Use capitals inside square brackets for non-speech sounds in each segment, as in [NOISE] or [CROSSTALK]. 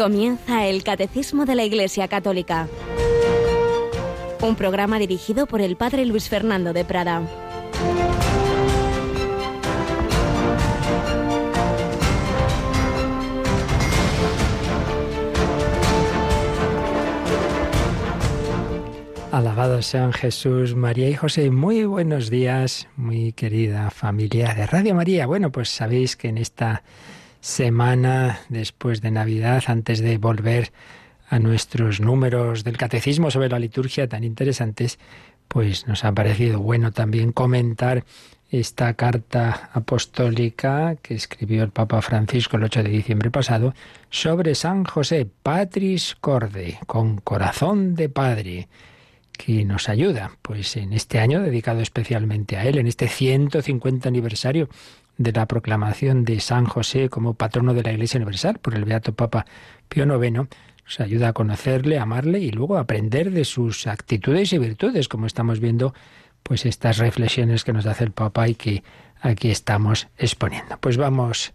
Comienza el Catecismo de la Iglesia Católica, un programa dirigido por el Padre Luis Fernando de Prada. Alabados sean Jesús, María y José. Muy buenos días, muy querida familia de Radio María. Bueno, pues sabéis que en esta semana después de Navidad, antes de volver a nuestros números del catecismo sobre la liturgia tan interesantes, pues nos ha parecido bueno también comentar esta carta apostólica que escribió el Papa Francisco el 8 de diciembre pasado sobre San José, Patris Corde, con corazón de padre que nos ayuda, pues en este año dedicado especialmente a él, en este 150 aniversario de la proclamación de San José como patrono de la Iglesia Universal por el Beato Papa Pío IX, nos ayuda a conocerle, amarle y luego aprender de sus actitudes y virtudes, como estamos viendo, pues estas reflexiones que nos hace el Papa y que aquí estamos exponiendo. Pues vamos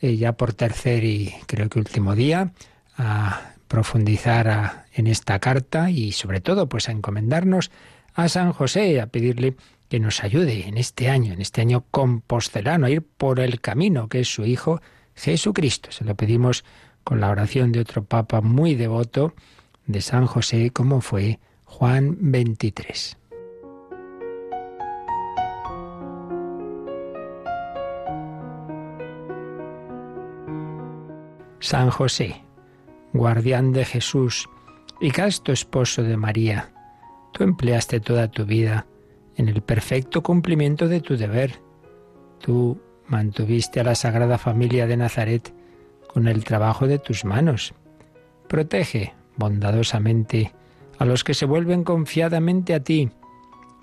eh, ya por tercer y creo que último día a profundizar en esta carta y sobre todo pues a encomendarnos a San José, a pedirle que nos ayude en este año, en este año compostelano, a ir por el camino que es su Hijo Jesucristo. Se lo pedimos con la oración de otro Papa muy devoto de San José, como fue Juan 23. San José, guardián de Jesús y casto esposo de María, tú empleaste toda tu vida en el perfecto cumplimiento de tu deber. Tú mantuviste a la Sagrada Familia de Nazaret con el trabajo de tus manos. Protege bondadosamente a los que se vuelven confiadamente a ti.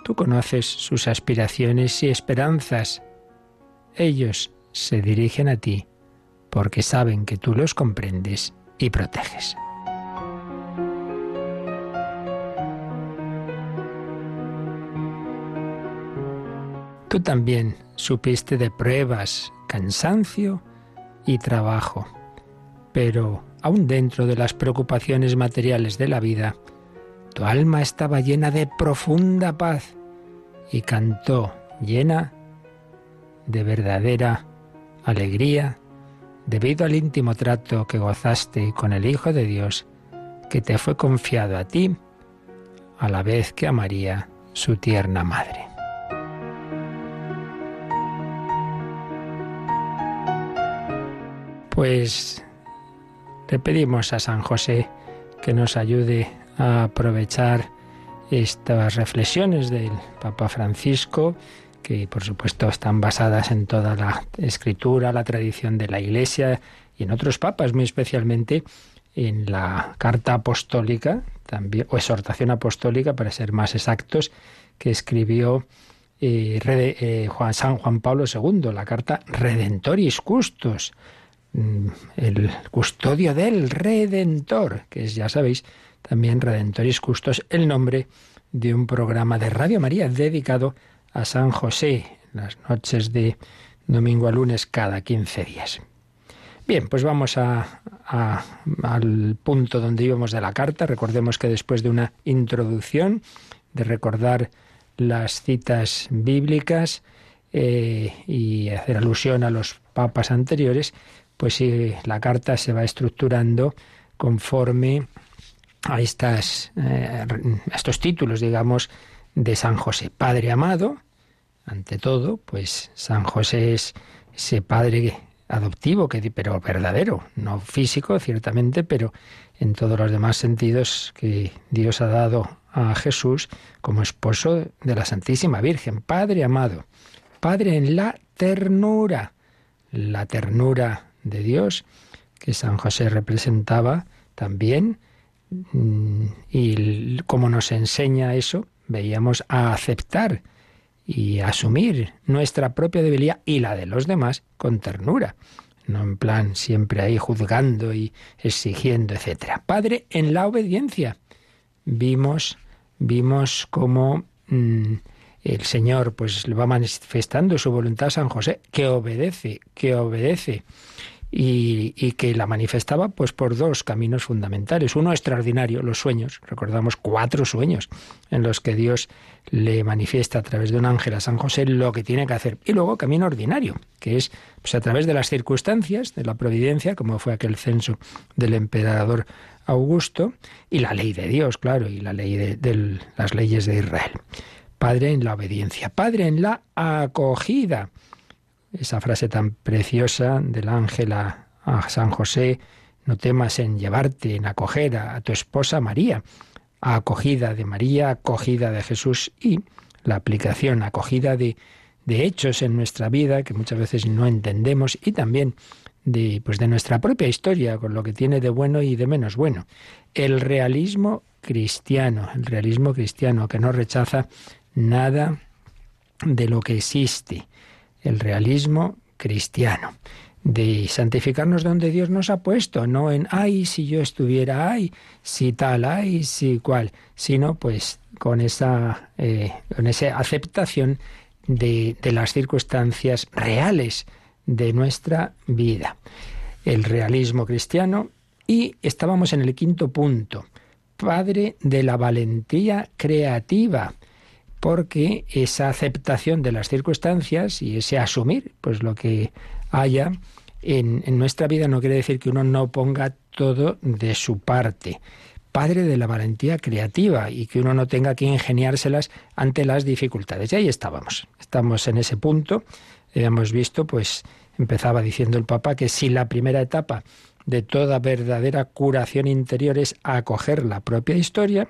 Tú conoces sus aspiraciones y esperanzas. Ellos se dirigen a ti porque saben que tú los comprendes y proteges. Tú también supiste de pruebas, cansancio y trabajo, pero aún dentro de las preocupaciones materiales de la vida, tu alma estaba llena de profunda paz y cantó llena de verdadera alegría debido al íntimo trato que gozaste con el Hijo de Dios, que te fue confiado a ti, a la vez que a María, su tierna madre. Pues le pedimos a San José que nos ayude a aprovechar estas reflexiones del Papa Francisco que por supuesto están basadas en toda la escritura, la tradición de la Iglesia y en otros papas, muy especialmente en la carta apostólica, también, o exhortación apostólica, para ser más exactos, que escribió eh, eh, San Juan Pablo II, la carta Redentoris Custos, el custodio del Redentor, que es, ya sabéis, también Redentoris Custos, el nombre de un programa de Radio María dedicado a San José las noches de domingo a lunes cada 15 días. Bien, pues vamos al punto donde íbamos de la carta. Recordemos que después de una introducción, de recordar las citas bíblicas eh, y hacer alusión a los papas anteriores, pues sí, la carta se va estructurando conforme a estas, eh, estos títulos, digamos, de San José. Padre amado, ante todo, pues San José es ese padre adoptivo, que, pero verdadero, no físico, ciertamente, pero en todos los demás sentidos que Dios ha dado a Jesús como esposo de la Santísima Virgen, Padre amado, Padre en la ternura, la ternura de Dios que San José representaba también, mm, y como nos enseña eso, veíamos a aceptar y asumir nuestra propia debilidad y la de los demás con ternura. No en plan siempre ahí juzgando y exigiendo, etcétera. Padre, en la obediencia. Vimos, vimos cómo mm, el Señor pues le va manifestando su voluntad a San José, que obedece, que obedece. Y, que la manifestaba pues por dos caminos fundamentales. Uno extraordinario, los sueños. Recordamos cuatro sueños en los que Dios le manifiesta a través de un ángel a San José lo que tiene que hacer. Y luego camino ordinario, que es pues, a través de las circunstancias, de la providencia, como fue aquel censo del emperador Augusto, y la ley de Dios, claro, y la ley de, las leyes de Israel. Padre en la obediencia, Padre en la acogida esa frase tan preciosa del ángel a, San José, no temas en llevarte, en acoger a, tu esposa María, acogida de María, acogida de Jesús y la aplicación, acogida de, de hechos en nuestra vida que muchas veces no entendemos y también de, pues de nuestra propia historia, con lo que tiene de bueno y de menos bueno. El realismo cristiano, el realismo cristiano que no rechaza nada de lo que existe, el realismo cristiano, de santificarnos donde Dios nos ha puesto, no en, ay, si yo estuviera, ay, si tal, ay, si cual, sino pues con esa, eh, con esa aceptación de, de las circunstancias reales de nuestra vida. El realismo cristiano. Y estábamos en el quinto punto, padre de la valentía creativa porque esa aceptación de las circunstancias y ese asumir pues lo que haya en, nuestra vida no quiere decir que uno no ponga todo de su parte padre de la valentía creativa y que uno no tenga que ingeniárselas ante las dificultades. Y ahí estábamos. Estamos en ese punto. Hemos visto, pues, empezaba diciendo el Papa que si la primera etapa de toda verdadera curación interior es acoger la propia historia,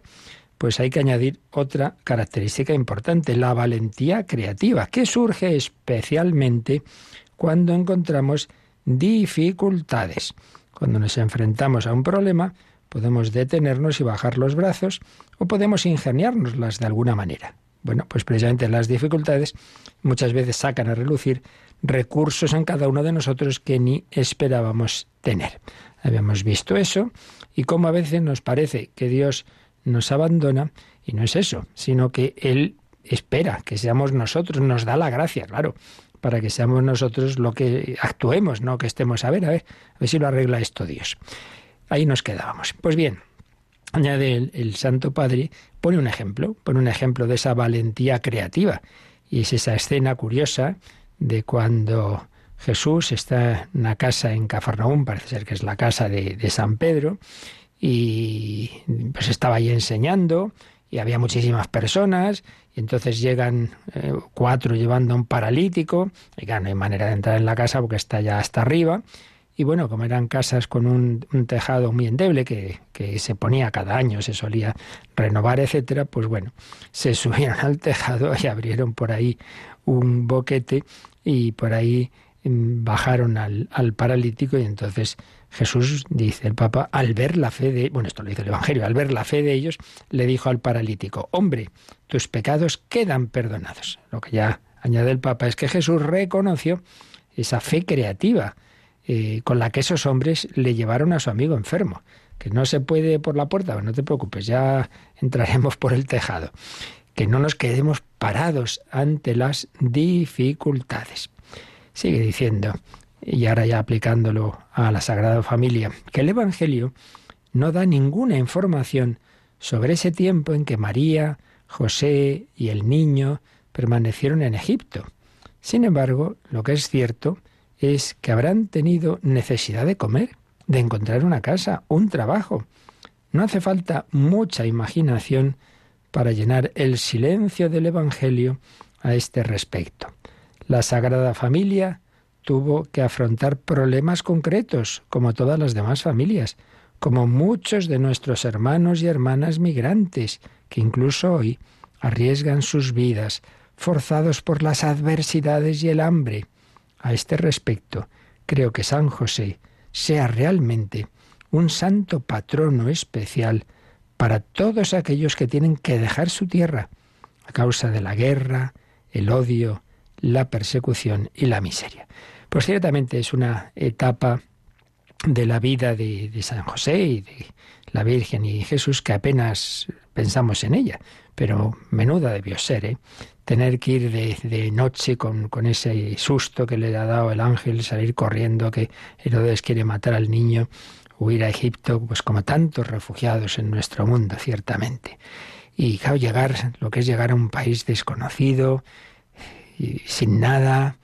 pues hay que añadir otra característica importante, la valentía creativa, que surge especialmente cuando encontramos dificultades. Cuando nos enfrentamos a un problema, podemos detenernos y bajar los brazos o podemos ingeniárnoslas de alguna manera. Bueno, pues precisamente las dificultades muchas veces sacan a relucir recursos en cada uno de nosotros que ni esperábamos tener. Habíamos visto eso y cómo a veces nos parece que Dios nos abandona y no es eso, sino que Él espera que seamos nosotros, nos da la gracia, claro, para que seamos nosotros lo que actuemos, no que estemos a ver, a ver, a ver si lo arregla esto Dios. Ahí nos quedábamos. Pues bien, añade el, Santo Padre, pone un ejemplo, pone un ejemplo de esa valentía creativa. Y es esa escena curiosa de cuando Jesús está en una casa en Cafarnaúm, parece ser que es la casa de, de San Pedro, y pues estaba ahí enseñando y había muchísimas personas y entonces llegan eh, cuatro llevando a un paralítico y claro, no hay manera de entrar en la casa porque está ya hasta arriba y bueno, como eran casas con un, tejado muy endeble que, que, se ponía cada año, se solía renovar, etcétera, pues bueno, se [LAUGHS] subieron al tejado y abrieron por ahí un boquete y por ahí mm, bajaron al, al paralítico y entonces Jesús, dice el Papa, al ver la fe de, bueno, esto lo dice el Evangelio, al ver la fe de ellos, le dijo al paralítico, hombre, tus pecados quedan perdonados. Lo que ya añade el Papa es que Jesús reconoció esa fe creativa eh, con la que esos hombres le llevaron a su amigo enfermo, que no se puede por la puerta, no te preocupes, ya entraremos por el tejado, que no nos quedemos parados ante las dificultades. Sigue diciendo, y ahora ya aplicándolo a la Sagrada Familia, que el Evangelio no da ninguna información sobre ese tiempo en que María, José y el niño permanecieron en Egipto. Sin embargo, lo que es cierto es que habrán tenido necesidad de comer, de encontrar una casa, un trabajo. No hace falta mucha imaginación para llenar el silencio del Evangelio a este respecto. La Sagrada Familia tuvo que afrontar problemas concretos, como todas las demás familias, como muchos de nuestros hermanos y hermanas migrantes, que incluso hoy arriesgan sus vidas, forzados por las adversidades y el hambre. A este respecto, creo que San José sea realmente un santo patrono especial para todos aquellos que tienen que dejar su tierra a causa de la guerra, el odio, la persecución y la miseria. Pues ciertamente es una etapa de la vida de, San José y de la Virgen y Jesús que apenas pensamos en ella, pero menuda debió ser. ¿eh? tener que ir de, noche con, ese susto que le ha dado el ángel, salir corriendo, que Herodes quiere matar al niño, huir a Egipto, pues como tantos refugiados en nuestro mundo, ciertamente. Y claro, llegar, lo que es llegar a un país desconocido, y sin nada,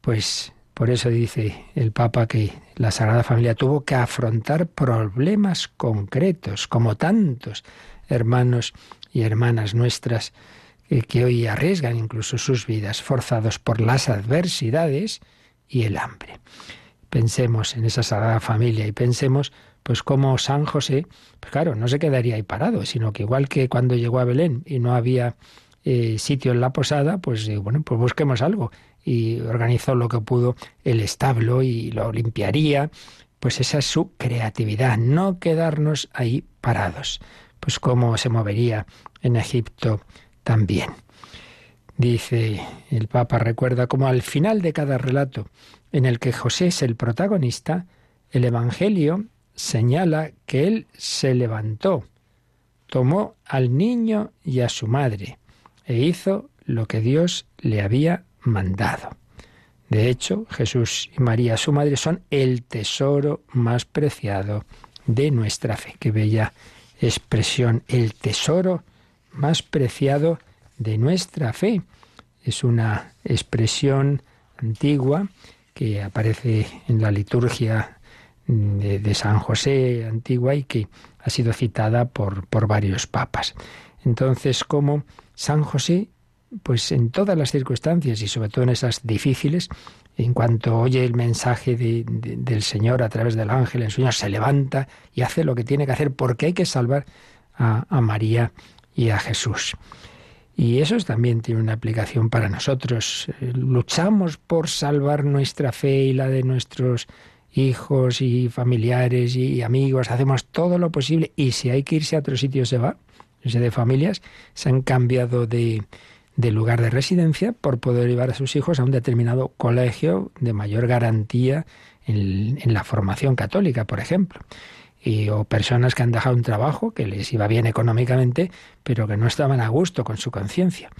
pues por eso dice el Papa que la Sagrada Familia tuvo que afrontar problemas concretos, como tantos hermanos y hermanas nuestras que hoy arriesgan incluso sus vidas, forzados por las adversidades y el hambre. Pensemos en esa Sagrada Familia y pensemos pues como San José, pues claro, no se quedaría ahí parado, sino que igual que cuando llegó a Belén y no había eh, sitio en la posada, pues eh, bueno, pues busquemos algo. Y organizó lo que pudo el establo y lo limpiaría. Pues esa es su creatividad, no quedarnos ahí parados. Pues cómo se movería en Egipto también. Dice el Papa, recuerda como al final de cada relato en el que José es el protagonista, el Evangelio señala que él se levantó, tomó al niño y a su madre e hizo lo que Dios le había mandado. De hecho, Jesús y María, su madre, son el tesoro más preciado de nuestra fe. Qué bella expresión, el tesoro más preciado de nuestra fe. Es una expresión antigua que aparece en la liturgia de, San José antigua y que ha sido citada por, por varios papas. Entonces, como San José, pues en todas las circunstancias y sobre todo en esas difíciles, en cuanto oye el mensaje del Señor a través del ángel, el Señor se levanta y hace lo que tiene que hacer porque hay que salvar a, a María y a Jesús. Y eso también tiene una aplicación para nosotros. Eh, luchamos por salvar nuestra fe y la de nuestros hijos y familiares y amigos, hacemos todo lo posible y si hay que irse a otro sitio se va. Ese de familias se han cambiado de, de lugar de residencia por poder llevar a sus hijos a un determinado colegio de mayor garantía en, la formación católica, por ejemplo y, o personas que han dejado un trabajo que les iba bien económicamente, pero que no estaban a gusto con su conciencia.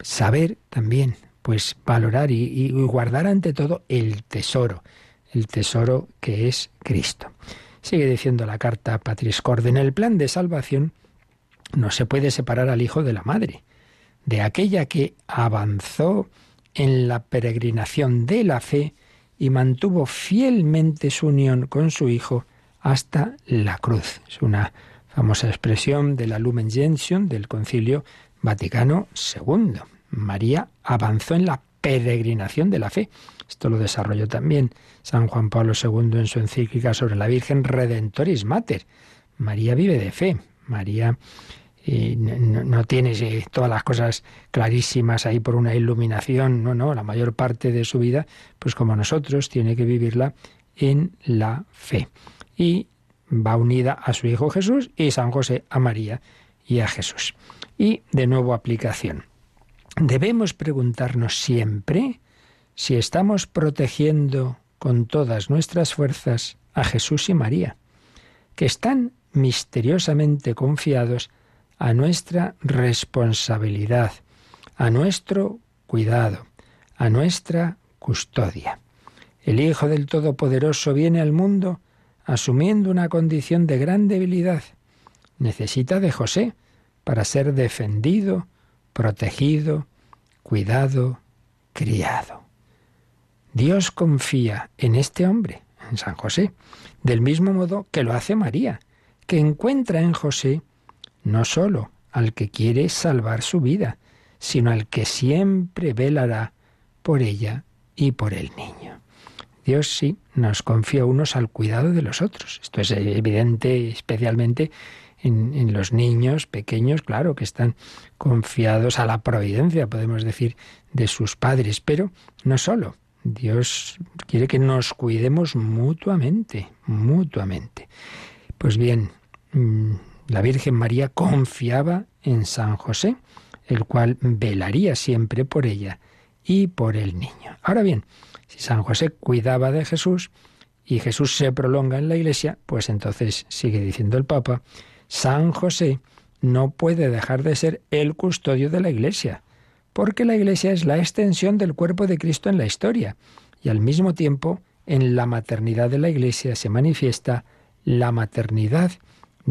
Saber también, pues valorar y, guardar ante todo el tesoro, el tesoro que es Cristo. Sigue diciendo la carta Patris Corde, en el plan de salvación no se puede separar al hijo de la madre, de aquella que avanzó en la peregrinación de la fe y mantuvo fielmente su unión con su hijo hasta la cruz. Es una famosa expresión de la Lumen Gentium del Concilio Vaticano II. María avanzó en la peregrinación de la fe. Esto lo desarrolló también San Juan Pablo II en su encíclica sobre la Virgen Redentoris Mater. María vive de fe. María eh, no, tiene eh, todas las cosas clarísimas ahí por una iluminación. No, no, la mayor parte de su vida, pues como nosotros, tiene que vivirla en la fe y va unida a su Hijo Jesús y San José a María y a Jesús. Y de nuevo aplicación. Debemos preguntarnos siempre si estamos protegiendo con todas nuestras fuerzas a Jesús y María, que están misteriosamente confiados a nuestra responsabilidad, a nuestro cuidado, a nuestra custodia. El Hijo del Todopoderoso viene al mundo asumiendo una condición de gran debilidad. Necesita de José para ser defendido, protegido, cuidado, criado. Dios confía en este hombre, en San José, del mismo modo que lo hace María, que encuentra en José no sólo al que quiere salvar su vida, sino al que siempre velará por ella y por el niño. Dios sí nos confía unos al cuidado de los otros. Esto es evidente especialmente en, los niños pequeños, claro, que están confiados a la providencia, podemos decir, de sus padres, pero no solo. Dios quiere que nos cuidemos mutuamente, mutuamente. Pues bien, mm, la Virgen María confiaba en San José, el cual velaría siempre por ella y por el niño. Ahora bien, si San José cuidaba de Jesús y Jesús se prolonga en la iglesia, pues entonces sigue diciendo el Papa, San José no puede dejar de ser el custodio de la iglesia, porque la Iglesia es la extensión del cuerpo de Cristo en la historia y al mismo tiempo en la maternidad de la Iglesia se manifiesta la maternidad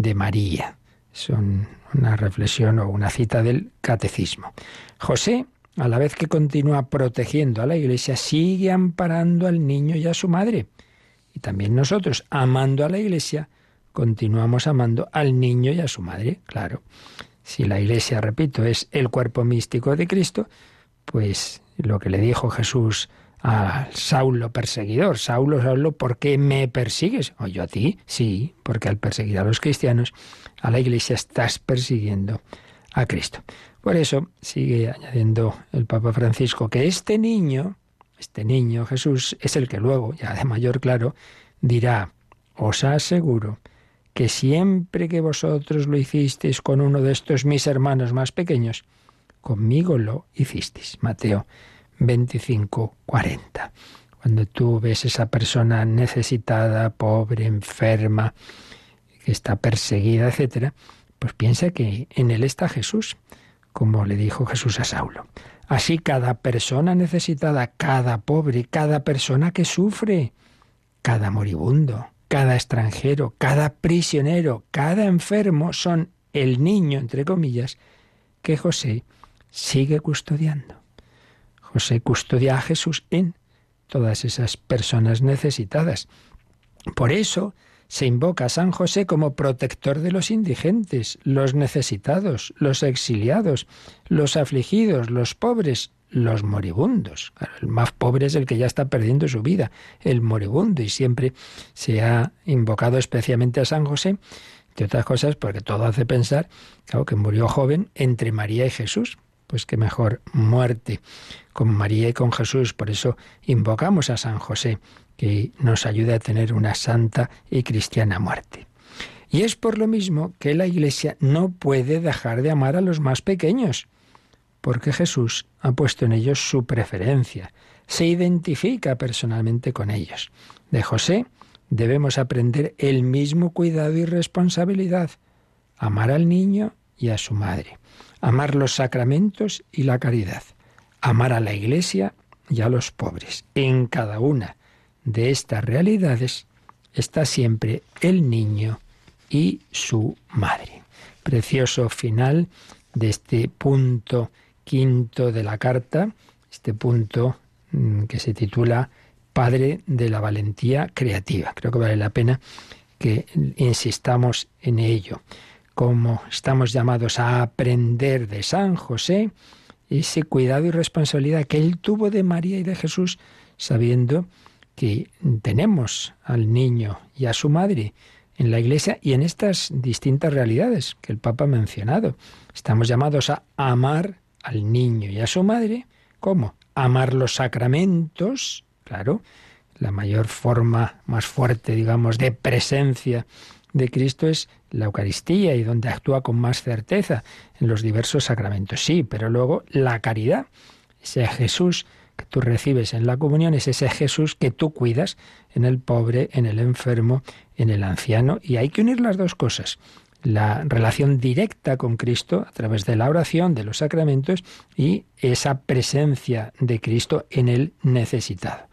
de María. Es una reflexión o una cita del catecismo. José, a la vez que continúa protegiendo a la Iglesia, sigue amparando al niño y a su madre. Y también nosotros, amando a la Iglesia, continuamos amando al niño y a su madre, claro. Si la Iglesia, repito, es el cuerpo místico de Cristo, pues lo que le dijo Jesús a Saulo perseguidor, Saulo, Saulo, ¿por qué me persigues? ¿O yo a ti? Sí, porque al perseguir a los cristianos, a la Iglesia estás persiguiendo a Cristo. Por eso sigue añadiendo el Papa Francisco que este niño, este niño Jesús, es el que luego, ya de mayor claro, dirá, os aseguro que siempre que vosotros lo hicisteis con uno de estos mis hermanos más pequeños, conmigo lo hicisteis. Mateo 25, 40. Cuando tú ves esa persona necesitada, pobre, enferma, que está perseguida, etcétera, pues piensa que en él está Jesús, como le dijo Jesús a Saulo. Así cada persona necesitada, cada pobre, cada persona que sufre, cada moribundo, cada extranjero, cada prisionero, cada enfermo son el niño, entre comillas, que José sigue custodiando. José custodia a Jesús en todas esas personas necesitadas. Por eso se invoca a San José como protector de los indigentes, los necesitados, los exiliados, los afligidos, los pobres, los moribundos. el más pobre es el que ya está perdiendo su vida, el moribundo, y siempre se ha invocado especialmente a San José, de otras cosas, porque todo hace pensar, que murió joven entre María y Jesús. Pues qué mejor muerte con María y con Jesús. Por eso invocamos a San José, que nos ayude a tener una santa y cristiana muerte. Y es por lo mismo que la Iglesia no puede dejar de amar a los más pequeños porque Jesús ha puesto en ellos su preferencia, se identifica personalmente con ellos. De José debemos aprender el mismo cuidado y responsabilidad, amar al niño y a su madre, amar los sacramentos y la caridad, amar a la Iglesia y a los pobres. En cada una de estas realidades está siempre el niño y su madre. Precioso final de este punto quinto de la carta, este punto mm, que se titula Padre de la Valentía Creativa. Creo que vale la pena que insistamos en ello. Como estamos llamados a aprender de San José, ese cuidado y responsabilidad que él tuvo de María y de Jesús, sabiendo que tenemos al niño y a su madre en la Iglesia y en estas distintas realidades que el Papa ha mencionado. Estamos llamados a amar al niño y a su madre. ¿Cómo? Amar los sacramentos, claro, la mayor forma más fuerte, digamos, de presencia de Cristo es la Eucaristía y donde actúa con más certeza en los diversos sacramentos. Sí, pero luego la caridad, ese Jesús que tú recibes en la comunión, es ese Jesús que tú cuidas en el pobre, en el enfermo, en el anciano, y hay que unir las dos cosas la relación directa con Cristo a través de la oración, de los sacramentos y esa presencia de Cristo en el necesitado.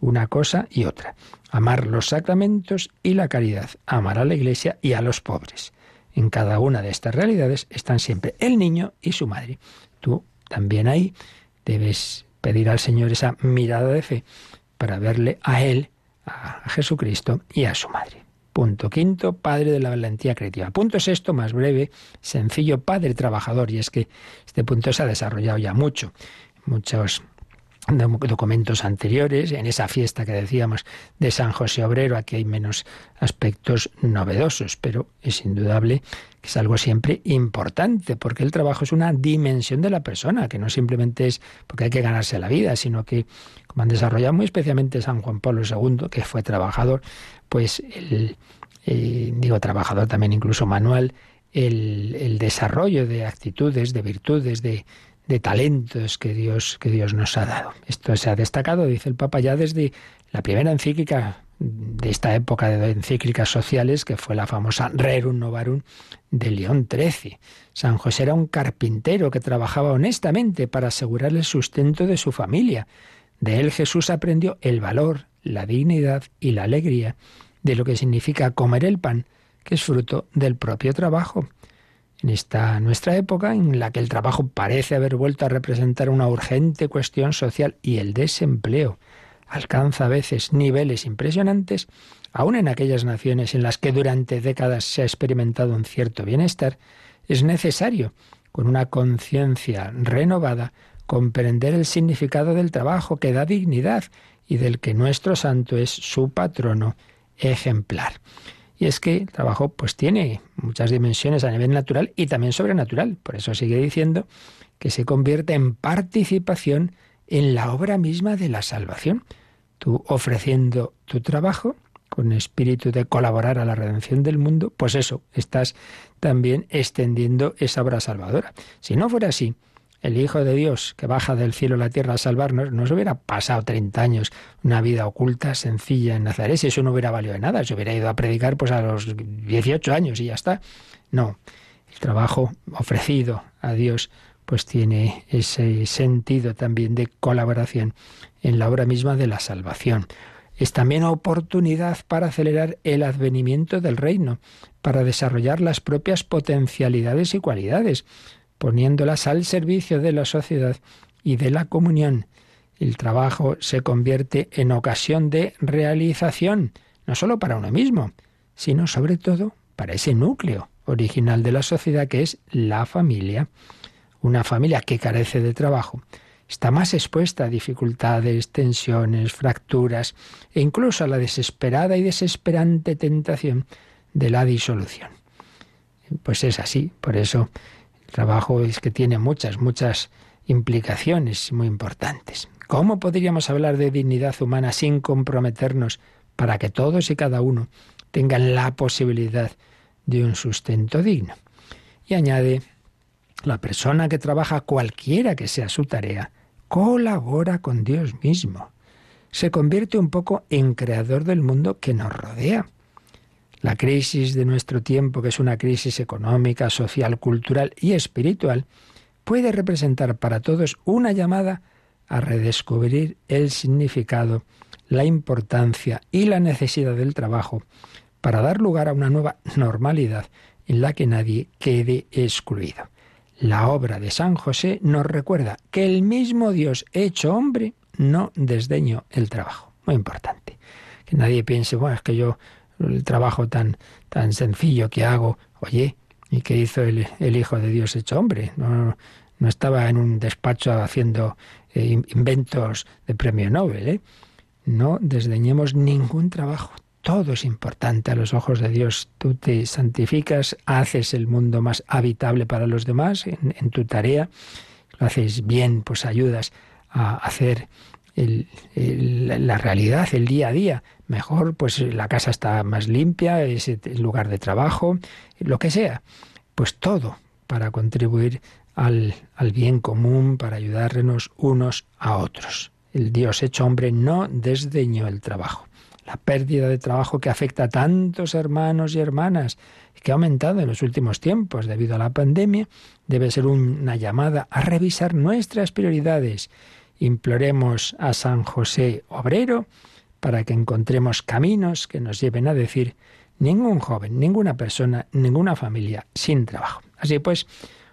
Una cosa y otra. Amar los sacramentos y la caridad. Amar a la Iglesia y a los pobres. En cada una de estas realidades están siempre el niño y su madre. Tú también ahí debes pedir al Señor esa mirada de fe para verle a Él, a Jesucristo y a su madre. Punto quinto, padre de la valentía creativa. Punto sexto, más breve, sencillo, padre trabajador. Y es que este punto se ha desarrollado ya mucho. Muchos documentos anteriores, en esa fiesta que decíamos de San José Obrero, aquí hay menos aspectos novedosos, pero es indudable que es algo siempre importante, porque el trabajo es una dimensión de la persona, que no simplemente es porque hay que ganarse la vida, sino que, como han desarrollado muy especialmente San Juan Pablo II, que fue trabajador, pues el, eh, digo trabajador también incluso manual, el, desarrollo de actitudes, de virtudes, de, de talentos que Dios, que Dios nos ha dado. Esto se ha destacado, dice el Papa, ya desde la primera encíclica de esta época de encíclicas sociales, que fue la famosa Rerum Novarum de León XIII. San José era un carpintero que trabajaba honestamente para asegurar el sustento de su familia. De él Jesús aprendió el valor, la dignidad y la alegría de lo que significa comer el pan, que es fruto del propio trabajo. En esta nuestra época, en la que el trabajo parece haber vuelto a representar una urgente cuestión social y el desempleo alcanza a veces niveles impresionantes, aun en aquellas naciones en las que durante décadas se ha experimentado un cierto bienestar, es necesario, con una conciencia renovada, comprender el significado del trabajo que da dignidad y del que nuestro santo es su patrono ejemplar. Y es que el trabajo pues tiene muchas dimensiones a nivel natural y también sobrenatural. Por eso sigue diciendo que se convierte en participación en la obra misma de la salvación. Tú ofreciendo tu trabajo con espíritu de colaborar a la redención del mundo, pues eso, estás también extendiendo esa obra salvadora. Si no fuera así, el Hijo de Dios que baja del cielo a la tierra a salvarnos, no se hubiera pasado 30 años una vida oculta, sencilla en Nazaret, si eso no hubiera valido de nada, se hubiera ido a predicar pues a los 18 años y ya está. No, el trabajo ofrecido a Dios pues tiene ese sentido también de colaboración en la obra misma de la salvación. Es también oportunidad para acelerar el advenimiento del reino, para desarrollar las propias potencialidades y cualidades, poniéndolas al servicio de la sociedad y de la comunión. El trabajo se convierte en ocasión de realización, no solo para uno mismo, sino sobre todo para ese núcleo original de la sociedad que es la familia. Una familia que carece de trabajo está más expuesta a dificultades, tensiones, fracturas e incluso a la desesperada y desesperante tentación de la disolución. Pues es así, por eso el trabajo es que tiene muchas, muchas implicaciones muy importantes. ¿Cómo podríamos hablar de dignidad humana sin comprometernos para que todos y cada uno tengan la posibilidad de un sustento digno? Y añade, la persona que trabaja cualquiera que sea su tarea, colabora con Dios mismo. Se convierte un poco en creador del mundo que nos rodea. La crisis de nuestro tiempo, que es una crisis económica, social, cultural y espiritual, puede representar para todos una llamada a redescubrir el significado, la importancia y la necesidad del trabajo para dar lugar a una nueva normalidad en la que nadie quede excluido. La obra de San José nos recuerda que el mismo Dios hecho hombre no desdeñó el trabajo. Muy importante. Que nadie piense, bueno, es que yo el trabajo tan, tan sencillo que hago. Oye, ¿y qué hizo el, Hijo de Dios hecho hombre? No, no estaba en un despacho haciendo eh, inventos de premio Nobel. ¿eh? No desdeñemos ningún trabajo. Todo es importante a los ojos de Dios. Tú te santificas, haces el mundo más habitable para los demás en tu tarea. Lo haces bien, pues ayudas a hacer la realidad, el día a día. Mejor, pues la casa está más limpia, es el lugar de trabajo, lo que sea. Pues todo para contribuir al, al bien común, para ayudarnos unos a otros. El Dios hecho hombre no desdeñó el trabajo. La pérdida de trabajo que afecta a tantos hermanos y hermanas, que ha aumentado en los últimos tiempos debido a la pandemia, debe ser una llamada a revisar nuestras prioridades Imploremos a San José Obrero para que encontremos caminos que nos lleven a decir ningún joven, ninguna persona, ninguna familia sin trabajo. Así pues,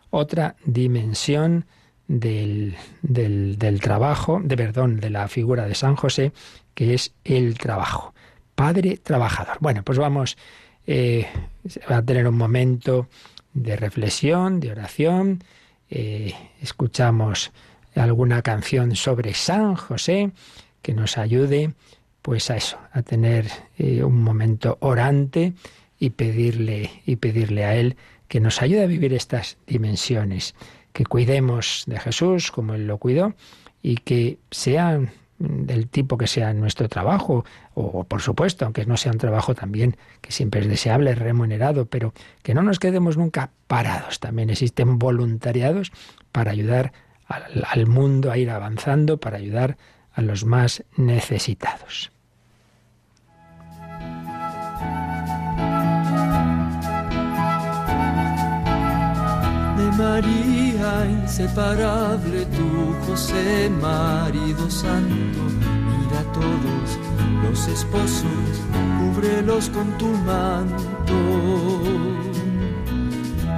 otra dimensión del, del, trabajo, de perdón, de la figura de San José, que es el trabajo. Padre trabajador. Bueno, pues vamos eh, a tener un momento de reflexión, de oración. Eh, escuchamos alguna canción sobre San José que nos ayude pues a eso, a tener eh, un momento orante y pedirle y pedirle a él que nos ayude a vivir estas dimensiones, que cuidemos de Jesús como él lo cuidó y que sean del tipo que sea nuestro trabajo, o por supuesto, aunque no sea un trabajo también que siempre es deseable, remunerado, pero que no nos quedemos nunca parados. También existen voluntariados para ayudar al, mundo a ir avanzando para ayudar a los más necesitados. María, inseparable tu José, marido santo, mira a todos los esposos, cúbrelos con tu manto.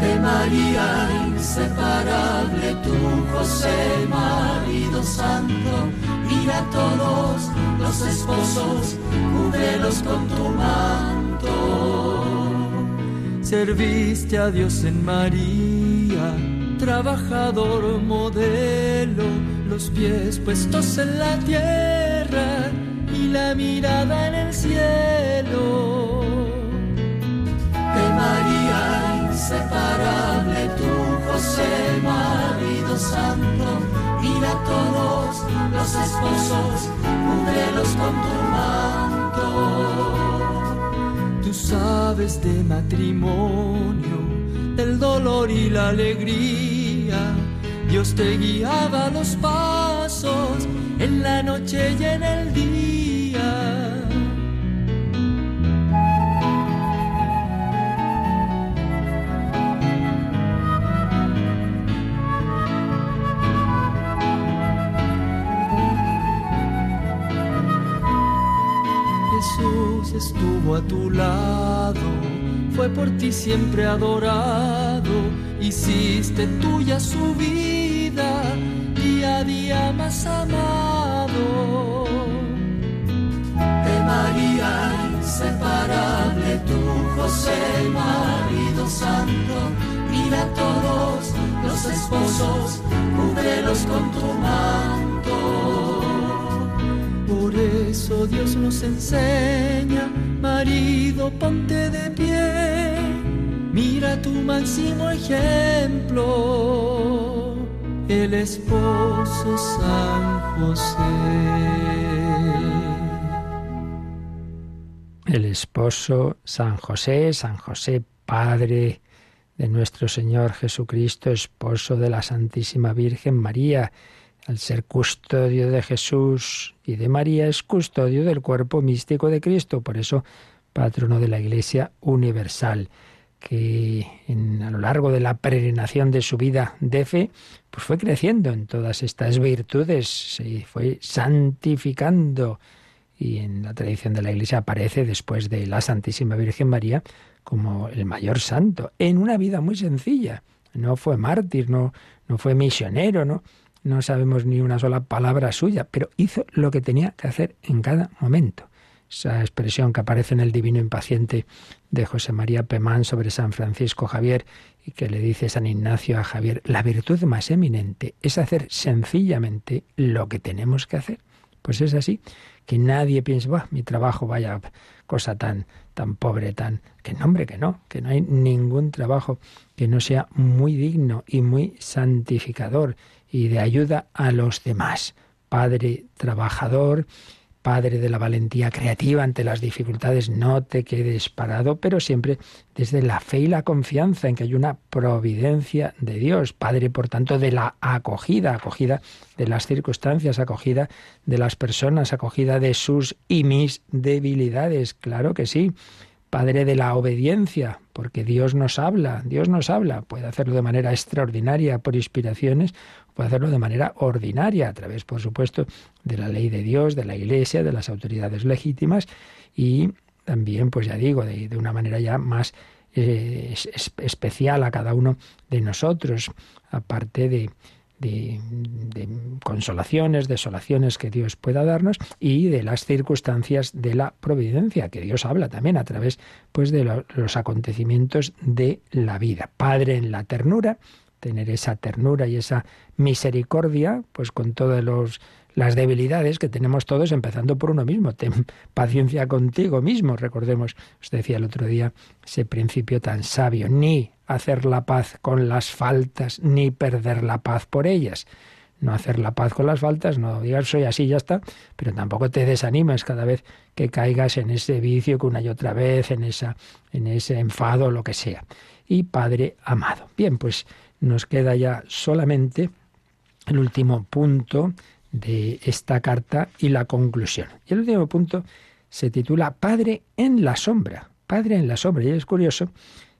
De María, inseparable tu José, marido santo, mira a todos los esposos, cúbrelos con tu manto. Serviste a Dios en María, trabajador modelo, los pies puestos en la tierra y la mirada en el cielo. De María inseparable tu José, marido santo, mira a todos los esposos, cúbrelos con tu manto sabes de matrimonio, del dolor y la alegría. Dios te guiaba los pasos en la noche y en el día. estuvo a tu lado, fue por ti siempre adorado, hiciste tuya su vida, día a día más amado. De María inseparable, tu José, marido santo, mira a todos los esposos, cúbrelos con tu manto por eso Dios nos enseña, marido, ponte de pie, mira tu máximo ejemplo, el esposo San José. El esposo San José, San José, Padre de nuestro Señor Jesucristo, esposo de la Santísima Virgen María al ser custodio de Jesús y de María, es custodio del cuerpo místico de Cristo, por eso patrono de la Iglesia Universal, que a lo largo de la peregrinación de su vida de fe, pues fue creciendo en todas estas virtudes, se fue santificando y en la tradición de la Iglesia aparece después de la Santísima Virgen María como el mayor santo, en una vida muy sencilla. No fue mártir, no, no fue misionero, no, no sabemos ni una sola palabra suya, pero hizo lo que tenía que hacer en cada momento. Esa expresión que aparece en el Divino Impaciente de José María Pemán sobre San Francisco Javier y que le dice San Ignacio a Javier, la virtud más eminente es hacer sencillamente lo que tenemos que hacer. Pues es así, que nadie piense, mi trabajo vaya cosa tan, tan pobre, tan... Que no, hombre, que no, que no hay ningún trabajo que no sea muy digno y muy santificador y de ayuda a los demás. Padre trabajador, Padre de la valentía creativa ante las dificultades, no te quedes parado, pero siempre desde la fe y la confianza en que hay una providencia de Dios. Padre, por tanto, de la acogida, acogida de las circunstancias, acogida de las personas, acogida de sus y mis debilidades. Claro que sí. Padre de la obediencia, porque Dios nos habla, Dios nos habla, puede hacerlo de manera extraordinaria por inspiraciones puede hacerlo de manera ordinaria, a través, por supuesto, de la ley de Dios, de la Iglesia, de las autoridades legítimas y también, pues ya digo, de, una manera ya más eh, especial a cada uno de nosotros, aparte de, de, consolaciones, desolaciones que Dios pueda darnos y de las circunstancias de la providencia, que Dios habla también a través pues, de los acontecimientos de la vida. Padre en la ternura, tener esa ternura y esa misericordia, pues con todas las debilidades que tenemos todos, empezando por uno mismo. Ten [LAUGHS] paciencia contigo mismo. Recordemos, os decía el otro día, ese principio tan sabio, ni hacer la paz con las faltas, ni perder la paz por ellas. No hacer la paz con las faltas, no digas soy así, ya está, pero tampoco te desanimes cada vez que caigas en ese vicio que una y otra vez, en, esa, en ese enfado, lo que sea. Y Padre amado. Bien, pues nos queda ya solamente el último punto de esta carta y la conclusión. Y el último punto se titula Padre en la sombra. Padre en la sombra. Y es curioso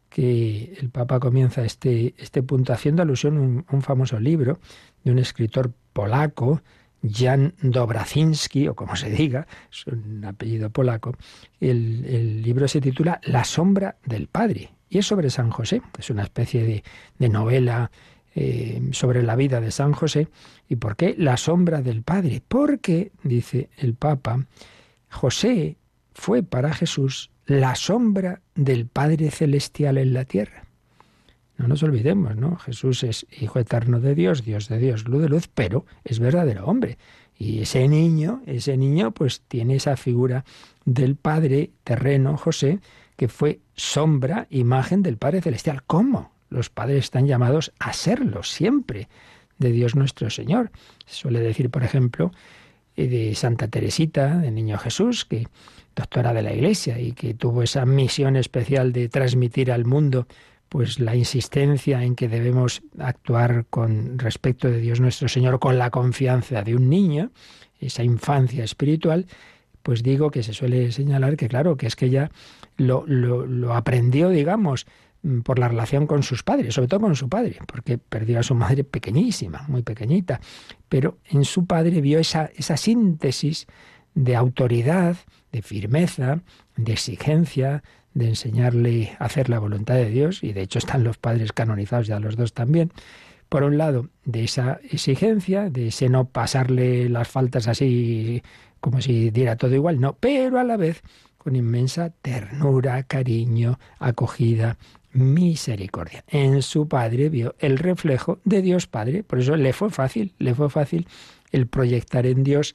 que el Papa comienza este, este punto haciendo alusión a un, famoso libro de un escritor polaco, Jan Dobrazinski, o como se diga, es un apellido polaco. El, libro se titula La sombra del Padre y es sobre San José. Es una especie de, novela eh, sobre la vida de San José. ¿Y por qué la sombra del Padre? Porque, dice el Papa, José fue para Jesús la sombra del Padre Celestial en la tierra. No nos olvidemos, ¿no? Jesús es Hijo eterno de Dios, Dios de Dios, luz de luz, pero es verdadero hombre. Y ese niño, ese niño, pues tiene esa figura del Padre terreno, José, que fue sombra, imagen del Padre Celestial. ¿Cómo? Los padres están llamados a serlo siempre de Dios nuestro Señor. Se suele decir, por ejemplo, eh, de Santa Teresita, del Niño Jesús, que doctora de la Iglesia y que tuvo esa misión especial de transmitir al mundo pues la insistencia en que debemos actuar con respecto de Dios nuestro Señor con la confianza de un niño, esa infancia espiritual, pues digo que se suele señalar que claro, que es que ella lo, aprendió, digamos, por la relación con sus padres, sobre todo con su padre, porque perdió a su madre pequeñísima, muy pequeñita, pero en su padre vio esa, esa síntesis de autoridad, de firmeza, de exigencia, de enseñarle a hacer la voluntad de Dios, y de hecho están los padres canonizados ya los dos también, por un lado, de esa exigencia, de ese no pasarle las faltas así como si diera todo igual, no, pero a la vez con inmensa ternura, cariño, acogida, misericordia. En su padre vio el reflejo de Dios Padre, por eso le fue fácil, le fue fácil el proyectar en Dios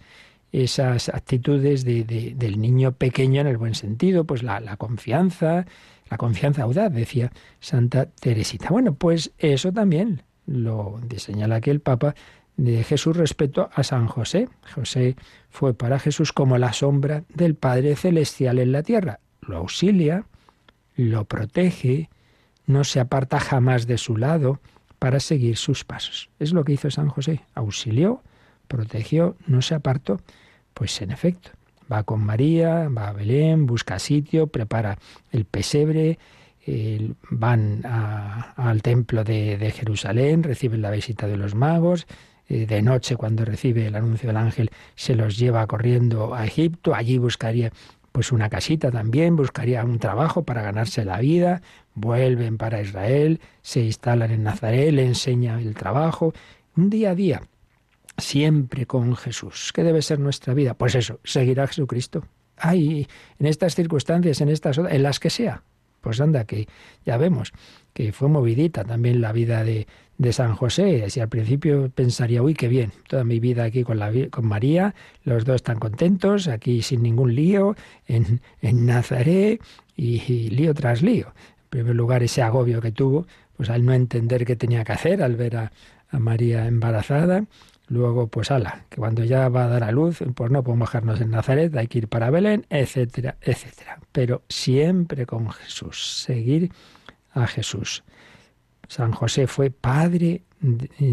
esas actitudes de, del niño pequeño en el buen sentido, pues la, la confianza, la confianza audaz, decía Santa Teresita. Bueno, pues eso también lo señala aquí el Papa de Jesús respecto a San José. José fue para Jesús como la sombra del Padre Celestial en la tierra. Lo auxilia, lo protege, no se aparta jamás de su lado para seguir sus pasos. Es lo que hizo San José. Auxilió, protegió, no se apartó. Pues en efecto, va con María, va a Belén, busca sitio, prepara el pesebre, van al templo de, Jerusalén, reciben la visita de los magos, de noche cuando recibe el anuncio del ángel se los lleva corriendo a Egipto, allí buscaría pues una casita también, buscaría un trabajo para ganarse la vida, vuelven para Israel, se instalan en Nazaret, le enseña el trabajo, un día a día, siempre con Jesús. ¿Qué debe ser nuestra vida? Pues eso, seguir a Jesucristo. Ay, en estas circunstancias, en estas en las que sea. Pues anda, que ya vemos que fue movidita también la vida de, de San José. Si al principio pensaría, uy, qué bien, toda mi vida aquí con, la, con María, los dos están contentos, aquí sin ningún lío, en, en Nazaret, y, lío tras lío. En primer lugar, ese agobio que tuvo, pues al no entender qué tenía que hacer, al ver a, a María embarazada, Luego, pues ala, que cuando ya va a dar a luz, pues no podemos dejarnos en Nazaret, hay que ir para Belén, etcétera, etcétera. Pero siempre con Jesús, seguir a Jesús. San José fue padre,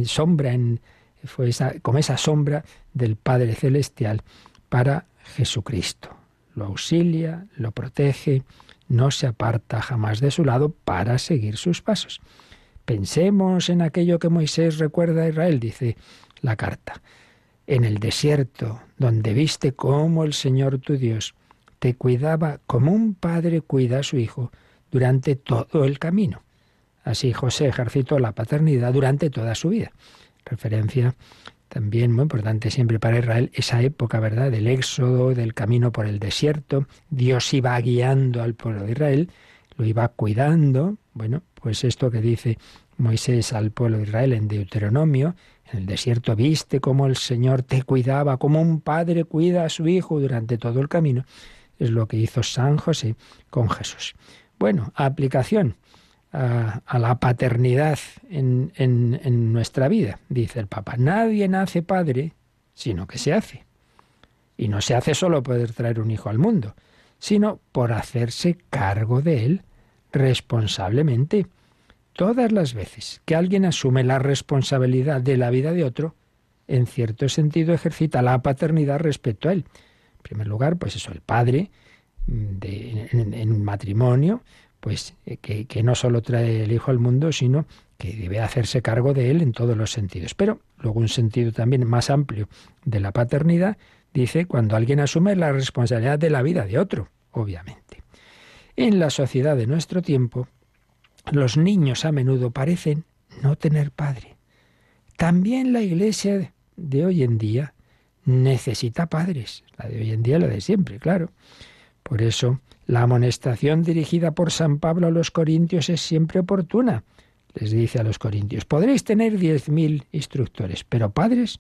sombra, en, fue esa, como esa sombra del Padre Celestial para Jesucristo. Lo auxilia, lo protege, no se aparta jamás de su lado para seguir sus pasos. Pensemos en aquello que Moisés recuerda a Israel, dice la carta. En el desierto, donde viste cómo el Señor tu Dios te cuidaba como un padre cuida a su hijo durante todo el camino. Así José ejercitó la paternidad durante toda su vida. Referencia también muy importante siempre para Israel, esa época, ¿verdad?, del éxodo, del camino por el desierto. Dios iba guiando al pueblo de Israel, lo iba cuidando. Bueno, pues esto que dice Moisés al pueblo de Israel en Deuteronomio, en el desierto viste cómo el Señor te cuidaba, como un padre cuida a su hijo durante todo el camino. Es lo que hizo San José con Jesús. Bueno, aplicación a, la paternidad en, en nuestra vida, dice el Papa. Nadie nace padre, sino que se hace. Y no se hace solo poder traer un hijo al mundo, sino por hacerse cargo de él responsablemente Todas las veces que alguien asume la responsabilidad de la vida de otro, en cierto sentido ejercita la paternidad respecto a él. En primer lugar, pues eso, el padre mm, en, un matrimonio, pues eh, que, que no solo trae el Hijo al mundo, sino que debe hacerse cargo de él en todos los sentidos. Pero luego un sentido también más amplio de la paternidad dice cuando alguien asume la responsabilidad de la vida de otro, obviamente. En la sociedad de nuestro tiempo, los niños a menudo parecen no tener padre. También la iglesia de hoy en día necesita padres, la de hoy en día, la de siempre, claro. Por eso, la amonestación dirigida por San Pablo a los corintios es siempre oportuna. Les dice a los corintios, podréis tener diez mil instructores, pero padres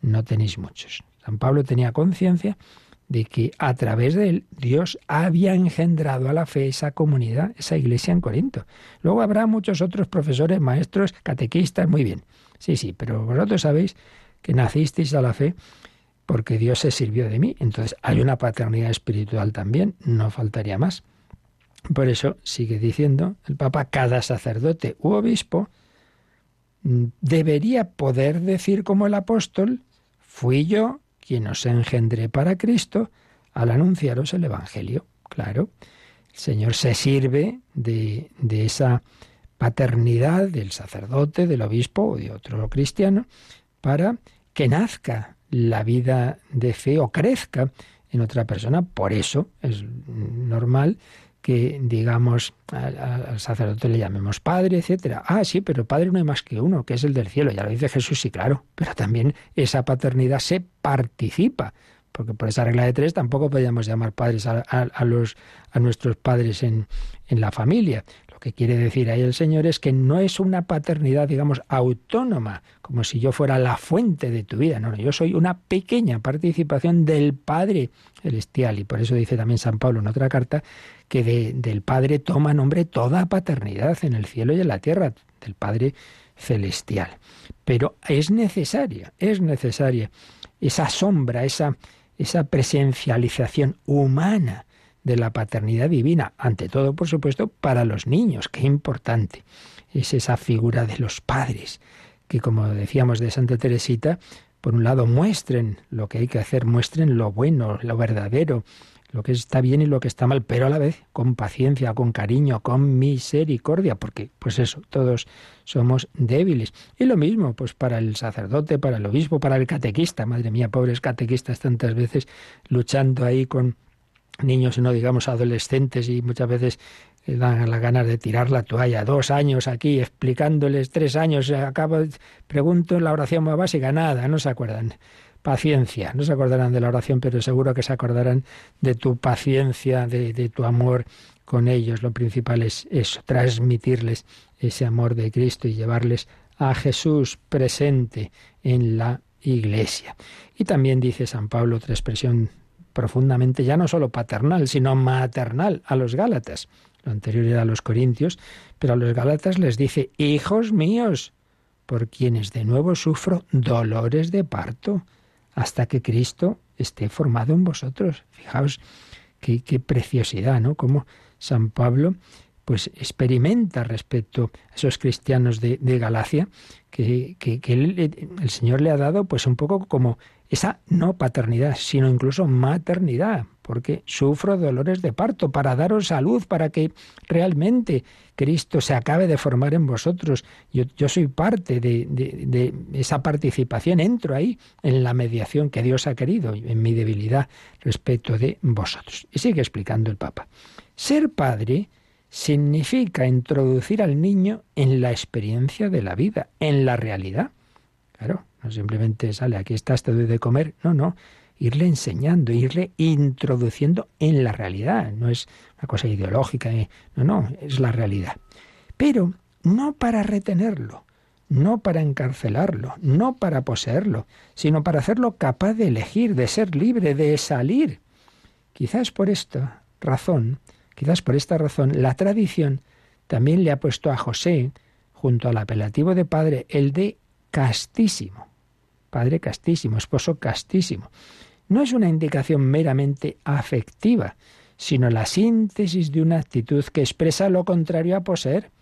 no tenéis muchos. San Pablo tenía conciencia de que a través de él Dios había engendrado a la fe esa comunidad, esa iglesia en Corinto. Luego habrá muchos otros profesores, maestros, catequistas, muy bien. Sí, sí, pero vosotros sabéis que nacisteis a la fe porque Dios se sirvió de mí. Entonces hay una paternidad espiritual también, no faltaría más. Por eso sigue diciendo el Papa, cada sacerdote u obispo debería poder decir como el apóstol, fui yo quien os engendré para Cristo al anunciaros el Evangelio. Claro, el Señor se sirve de, de esa paternidad del sacerdote, del obispo o de otro cristiano para que nazca la vida de fe o crezca en otra persona. Por eso es normal que digamos al, sacerdote le llamemos padre, etcétera. Ah, sí, pero padre no hay más que uno, que es el del cielo. Ya lo dice Jesús, sí, claro. Pero también esa paternidad se participa, porque por esa regla de tres tampoco podríamos llamar padres a, los a nuestros padres en, en la familia. Lo que quiere decir ahí el Señor es que no es una paternidad, digamos, autónoma, como si yo fuera la fuente de tu vida. No, no, yo soy una pequeña participación del Padre celestial. Y por eso dice también San Pablo en otra carta que del Padre toma nombre toda paternidad en el cielo y en la tierra, del Padre celestial. Pero es necesaria, es necesaria esa sombra, esa, esa presencialización humana de la paternidad divina, ante todo, por supuesto, para los niños, qué importante es esa figura de los padres, que como decíamos de Santa Teresita, por un lado muestren lo que hay que hacer, muestren lo bueno, lo verdadero, lo que está bien y lo que está mal, pero a la vez con paciencia, con cariño, con misericordia, porque pues eso, todos somos débiles. Y lo mismo, pues para el sacerdote, para el obispo, para el catequista, madre mía, pobres catequistas tantas veces luchando ahí con niños, no digamos adolescentes, y muchas veces dan las ganas de tirar la toalla. Dos años aquí explicándoles, tres años, acabo, pregunto la oración más básica, nada, no se acuerdan. Paciencia, no se acordarán de la oración, pero seguro que se acordarán de tu paciencia, de, de tu amor con ellos. Lo principal es eso, transmitirles ese amor de Cristo y llevarles a Jesús presente en la iglesia. Y también dice San Pablo otra expresión profundamente, ya no solo paternal, sino maternal a los Gálatas. Lo anterior era a los Corintios, pero a los Gálatas les dice, hijos míos, por quienes de nuevo sufro dolores de parto, hasta que Cristo esté formado en vosotros. Fijaos qué, qué preciosidad, ¿no? Como San Pablo pues experimenta respecto a esos cristianos de, Galacia, que, que, el Señor le ha dado pues un poco como esa no paternidad, sino incluso maternidad, porque sufro dolores de parto para daros salud, para que realmente Cristo se acabe de formar en vosotros. Yo, soy parte de, esa participación, entro ahí en la mediación que Dios ha querido, en mi debilidad respecto de vosotros. Y sigue explicando el Papa. Ser padre significa introducir al niño en la experiencia de la vida, en la realidad. Claro, no simplemente sale, aquí estás, te doy de comer. No, no. Irle enseñando, irle introduciendo en la realidad. No es una cosa ideológica, eh, no, no, es la realidad. Pero no para retenerlo, no para encarcelarlo, no para poseerlo, sino para hacerlo capaz de elegir, de ser libre, de salir. Quizás por esta razón, quizás por esta razón, la tradición también le ha puesto a José, junto al apelativo de padre, el de castísimo. Padre castísimo, esposo castísimo. No es una indicación meramente afectiva, sino la síntesis de una actitud que expresa lo contrario a poseer.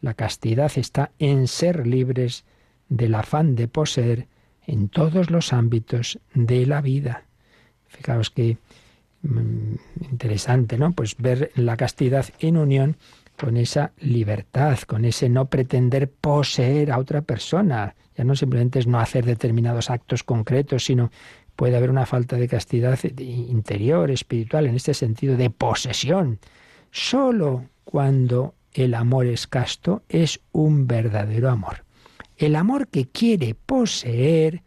La castidad está en ser libres del afán de poseer en todos los ámbitos de la vida. Fijaos que interesante, ¿no? Pues ver la castidad en unión con esa libertad, con ese no pretender poseer a otra persona. Ya no simplemente es no hacer determinados actos concretos, sino puede haber una falta de castidad interior, espiritual, en este sentido de posesión. Solo cuando el amor es casto es un verdadero amor. El amor que quiere poseer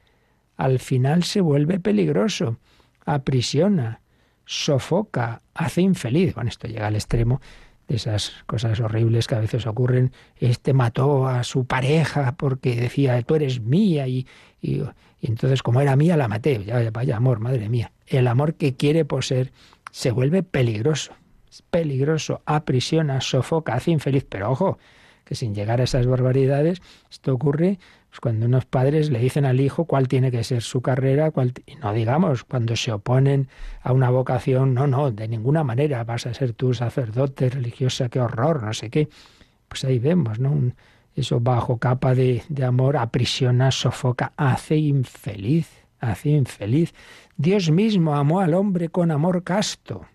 al final se vuelve peligroso, aprisiona, sofoca, hace infeliz. Bueno, esto llega al extremo de esas cosas horribles que a veces ocurren. Este mató a su pareja porque decía, tú eres mía y, y, entonces como era mía la maté. Ya, vaya amor, madre mía. El amor que quiere poseer se vuelve peligroso, peligroso, aprisiona, sofoca, hace infeliz. Pero ojo, que sin llegar a esas barbaridades, esto ocurre pues cuando unos padres le dicen al hijo cuál tiene que ser su carrera, cuál y no digamos cuando se oponen a una vocación, no, no, de ninguna manera vas a ser tú sacerdote, religiosa, qué horror, no sé qué. Pues ahí vemos, ¿no? eso bajo capa de, de amor aprisiona, sofoca, hace infeliz, hace infeliz. Dios mismo amó al hombre con amor casto,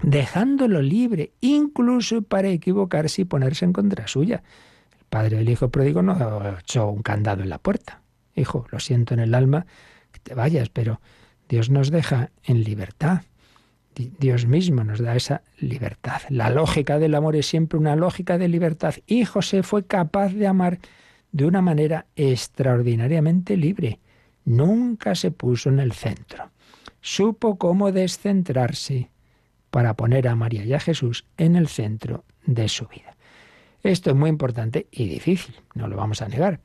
dejándolo libre, incluso para equivocarse y ponerse en contra suya padre del hijo pródigo no echó un candado en la puerta. Hijo, lo siento en el alma que te vayas, pero Dios nos deja en libertad. Dios mismo nos da esa libertad. La lógica del amor es siempre una lógica de libertad. Y José fue capaz de amar de una manera extraordinariamente libre. Nunca se puso en el centro. Supo cómo descentrarse para poner a María y a Jesús en el centro de su vida. Esto es muy importante y difícil, no lo vamos a negar,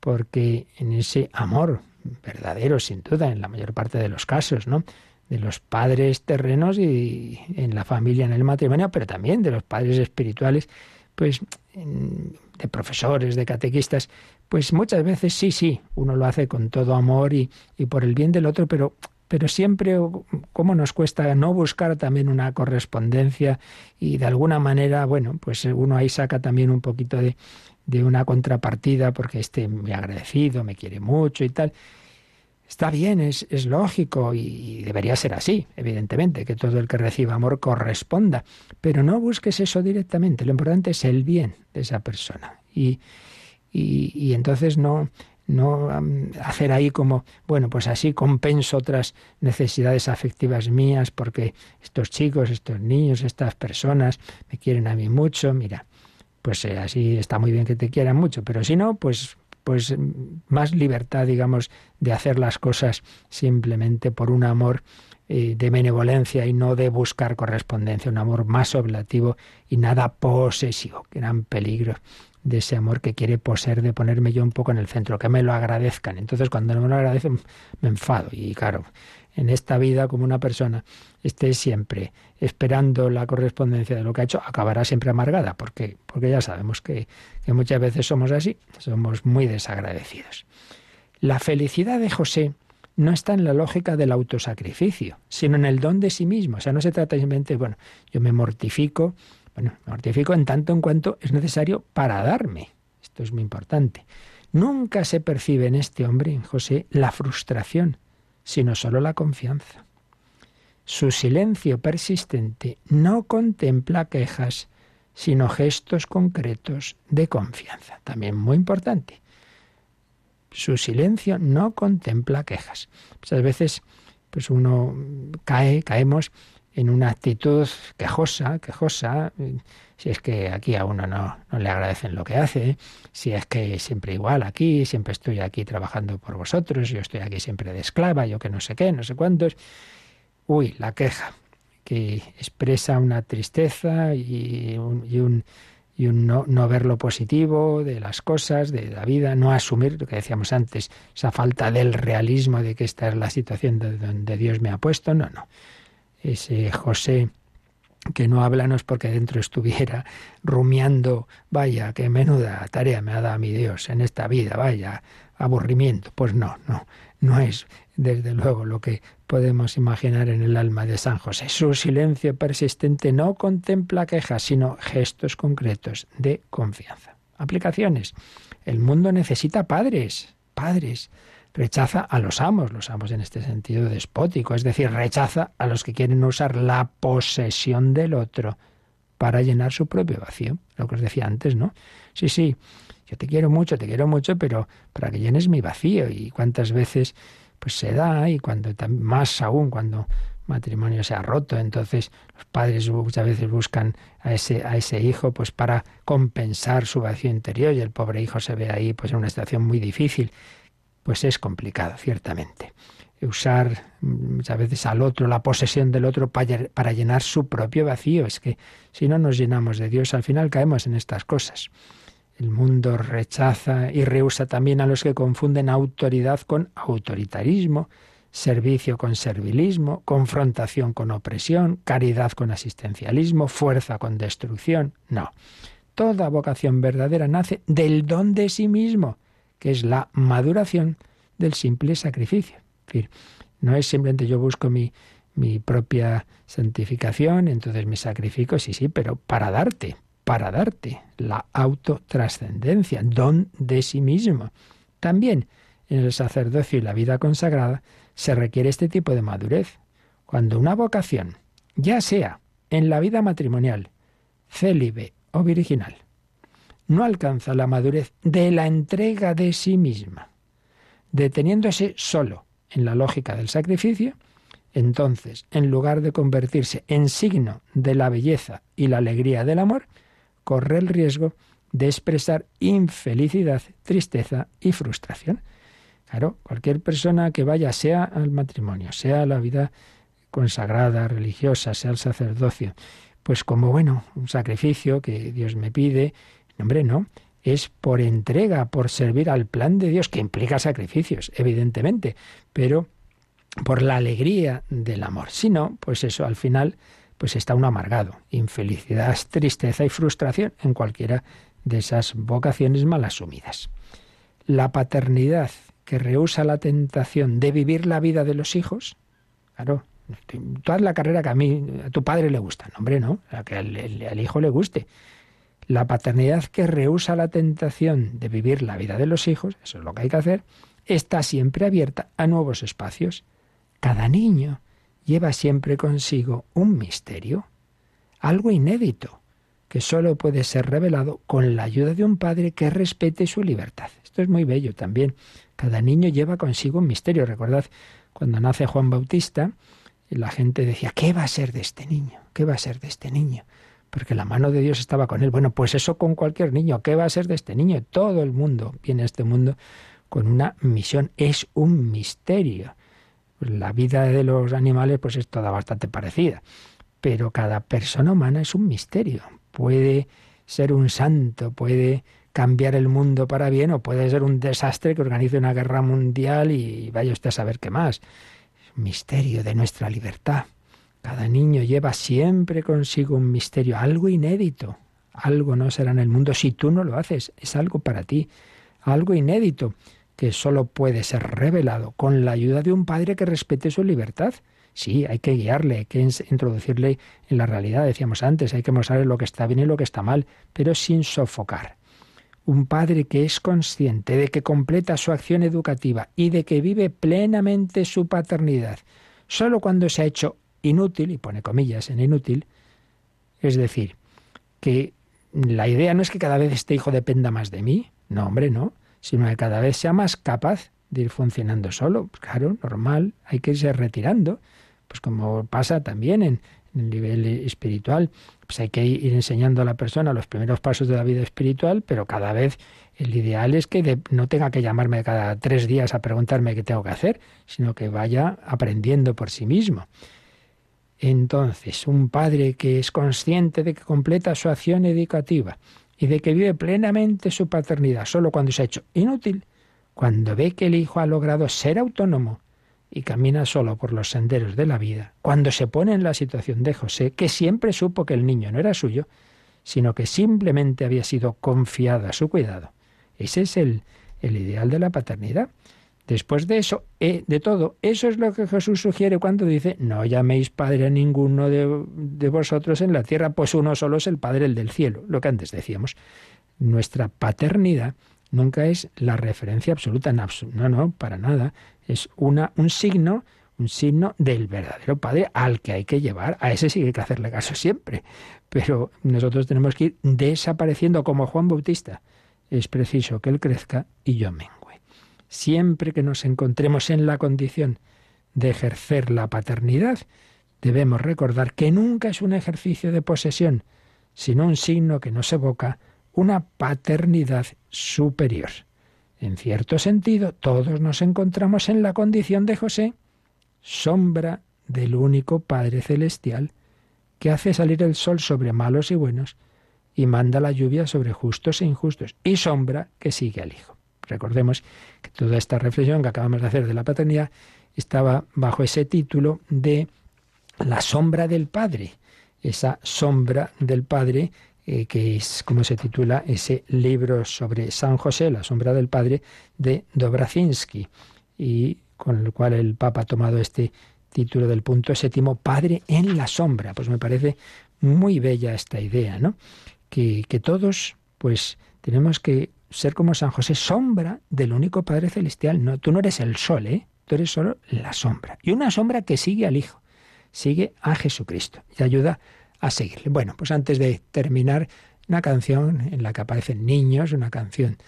porque en ese amor verdadero, sin duda, en la mayor parte de los casos, ¿no? de los padres terrenos y en la familia, en el matrimonio, pero también de los padres espirituales, pues de profesores, de catequistas, pues muchas veces sí, sí, uno lo hace con todo amor y, y por el bien del otro, pero pero siempre cómo nos cuesta no buscar también una correspondencia y de alguna manera, bueno, pues uno ahí saca también un poquito de, una contrapartida porque este me ha agradecido, me quiere mucho y tal. Está bien, es, lógico y, debería ser así, evidentemente, que todo el que reciba amor corresponda, pero no busques eso directamente, lo importante es el bien de esa persona. Y, y entonces no, no hacer ahí como, bueno, pues así compenso otras necesidades afectivas mías porque estos chicos, estos niños, estas personas me quieren a mí mucho, mira, pues eh, así está muy bien que te quieran mucho, pero si no, pues pues más libertad, digamos, de hacer las cosas simplemente por un amor eh, de benevolencia y no de buscar correspondencia, un amor más oblativo y nada posesivo, gran peligro de ese amor que quiere poseer, de ponerme yo un poco en el centro, que me lo agradezcan. Entonces cuando no me lo agradecen me enfado y claro, en esta vida como una persona esté siempre esperando la correspondencia de lo que ha hecho, acabará siempre amargada, porque, porque ya sabemos que, muchas veces somos así, somos muy desagradecidos. La felicidad de José no está en la lógica del autosacrificio, sino en el don de sí mismo. O sea, no se trata simplemente, bueno, yo me mortifico, bueno, me mortifico en tanto en cuanto es necesario para darme. Esto es muy importante. Nunca se percibe en este hombre, en José, la frustración, sino solo la confianza. Su silencio persistente no contempla quejas, sino gestos concretos de confianza. También muy importante. Su silencio no contempla quejas. Muchas veces, pues uno cae, caemos en una actitud quejosa, quejosa, si es que aquí a uno no, no, le agradecen lo que hace, si es que siempre igual aquí, siempre estoy aquí trabajando por vosotros, yo estoy aquí siempre de esclava, yo que no sé qué, no sé cuántos. Uy, la queja, que expresa una tristeza y un, y un, y un no, no, ver lo positivo de las cosas, de la vida, no asumir lo que decíamos antes, esa falta del realismo de que esta es la situación de donde Dios me ha puesto, no, no ese José que no habla no es porque dentro estuviera rumiando, vaya, qué menuda tarea me ha dado mi Dios en esta vida, vaya, aburrimiento. Pues no, no, no es desde luego lo que podemos imaginar en el alma de San José. Su silencio persistente no contempla quejas, sino gestos concretos de confianza. Aplicaciones. El mundo necesita padres, padres rechaza a los amos, los amos en este sentido despótico, es decir, rechaza a los que quieren usar la posesión del otro para llenar su propio vacío, lo que os decía antes, ¿no? Sí, sí, yo te quiero mucho, te quiero mucho, pero para que llenes mi vacío y cuántas veces pues se da y cuando más aún cuando matrimonio se ha roto, entonces los padres muchas veces buscan a ese, a ese hijo pues para compensar su vacío interior y el pobre hijo se ve ahí pues en una situación muy difícil pues es complicado, ciertamente. Usar muchas veces al otro, la posesión del otro para llenar su propio vacío. Es que si no nos llenamos de Dios, al final caemos en estas cosas. El mundo rechaza y rehúsa también a los que confunden autoridad con autoritarismo, servicio con servilismo, confrontación con opresión, caridad con asistencialismo, fuerza con destrucción. No. Toda vocación verdadera nace del don de sí mismo que es la maduración del simple sacrificio. no es simplemente yo busco mi, mi propia santificación, entonces me sacrifico, sí, sí, pero para darte, para darte la autotrascendencia, don de sí mismo. También en el sacerdocio y la vida consagrada se requiere este tipo de madurez. Cuando una vocación, ya sea en la vida matrimonial, célibe o virginal, no alcanza la madurez de la entrega de sí misma, deteniéndose solo en la lógica del sacrificio, entonces, en lugar de convertirse en signo de la belleza y la alegría del amor, corre el riesgo de expresar infelicidad, tristeza y frustración. Claro, cualquier persona que vaya, sea al matrimonio, sea a la vida consagrada, religiosa, sea al sacerdocio, pues como bueno, un sacrificio que Dios me pide, Hombre, no. Es por entrega, por servir al plan de Dios, que implica sacrificios, evidentemente, pero por la alegría del amor. Si no, pues eso, al final, pues está uno amargado. Infelicidad, tristeza y frustración en cualquiera de esas vocaciones mal asumidas. La paternidad que rehúsa la tentación de vivir la vida de los hijos, claro, tú haz la carrera que a mí, a tu padre le gusta, no, hombre, no, a que al hijo le guste. La paternidad que rehúsa la tentación de vivir la vida de los hijos, eso es lo que hay que hacer, está siempre abierta a nuevos espacios. Cada niño lleva siempre consigo un misterio, algo inédito, que solo puede ser revelado con la ayuda de un padre que respete su libertad. Esto es muy bello también. Cada niño lleva consigo un misterio. Recordad, cuando nace Juan Bautista, la gente decía, ¿qué va a ser de este niño? ¿Qué va a ser de este niño? Porque la mano de Dios estaba con él. Bueno, pues eso con cualquier niño. ¿Qué va a ser de este niño? Todo el mundo viene a este mundo con una misión. Es un misterio. La vida de los animales pues es toda bastante parecida, pero cada persona humana es un misterio. Puede ser un santo, puede cambiar el mundo para bien o puede ser un desastre que organice una guerra mundial y vaya usted a saber qué más. Misterio de nuestra libertad. Cada niño lleva siempre consigo un misterio, algo inédito. Algo no será en el mundo si tú no lo haces. Es algo para ti, algo inédito que solo puede ser revelado con la ayuda de un padre que respete su libertad. Sí, hay que guiarle, hay que introducirle en la realidad, decíamos antes, hay que mostrarle lo que está bien y lo que está mal, pero sin sofocar. Un padre que es consciente de que completa su acción educativa y de que vive plenamente su paternidad, solo cuando se ha hecho inútil, y pone comillas en inútil, es decir, que la idea no es que cada vez este hijo dependa más de mí, no, hombre, no, sino que cada vez sea más capaz de ir funcionando solo. Pues claro, normal, hay que irse retirando, pues como pasa también en, el nivel espiritual, pues hay que ir enseñando a la persona los primeros pasos de la vida espiritual, pero cada vez el ideal es que no tenga que llamarme cada tres días a preguntarme qué tengo que hacer, sino que vaya aprendiendo por sí mismo. Entonces, un padre que es consciente de que completa su acción educativa y de que vive plenamente su paternidad solo cuando se ha hecho inútil, cuando ve que el hijo ha logrado ser autónomo y camina solo por los senderos de la vida, cuando se pone en la situación de José, que siempre supo que el niño no era suyo, sino que simplemente había sido confiado a su cuidado. Ese es el, el ideal de la paternidad. Después de eso, eh, de todo, eso es lo que Jesús sugiere cuando dice, no llaméis Padre a ninguno de, vosotros en la tierra, pues uno solo es el Padre, el del cielo, lo que antes decíamos. Nuestra paternidad nunca es la referencia absoluta. No, no, para nada. Es una, un signo, un signo del verdadero Padre al que hay que llevar. A ese sí hay que hacerle caso siempre. Pero nosotros tenemos que ir desapareciendo como Juan Bautista. Es preciso que Él crezca y yo mengüe. Siempre que nos encontremos en la condición de ejercer la paternidad, debemos recordar que nunca es un ejercicio de posesión, sino un signo que nos evoca una paternidad superior. En cierto sentido, todos nos encontramos en la condición de José, sombra del único Padre Celestial, que hace salir el sol sobre malos y buenos y manda la lluvia sobre justos e injustos, y sombra que sigue al Hijo. Recordemos que toda esta reflexión que acabamos de hacer de la paternidad estaba bajo ese título de la sombra del Padre, esa sombra del Padre eh, que es como se titula ese libro sobre San José, la sombra del Padre, de Dobrazinski, y con el cual el Papa ha tomado este título del punto séptimo, Padre en la sombra. Pues me parece muy bella esta idea, ¿no? Que, que todos, pues, tenemos que ser como San José, sombra del único Padre Celestial. No, tú no eres el sol, ¿eh? Tú eres solo la sombra. Y una sombra que sigue al Hijo sigue a Jesucristo y ayuda a seguirle. Bueno, pues antes de terminar, una canción en la que aparecen niños, una canción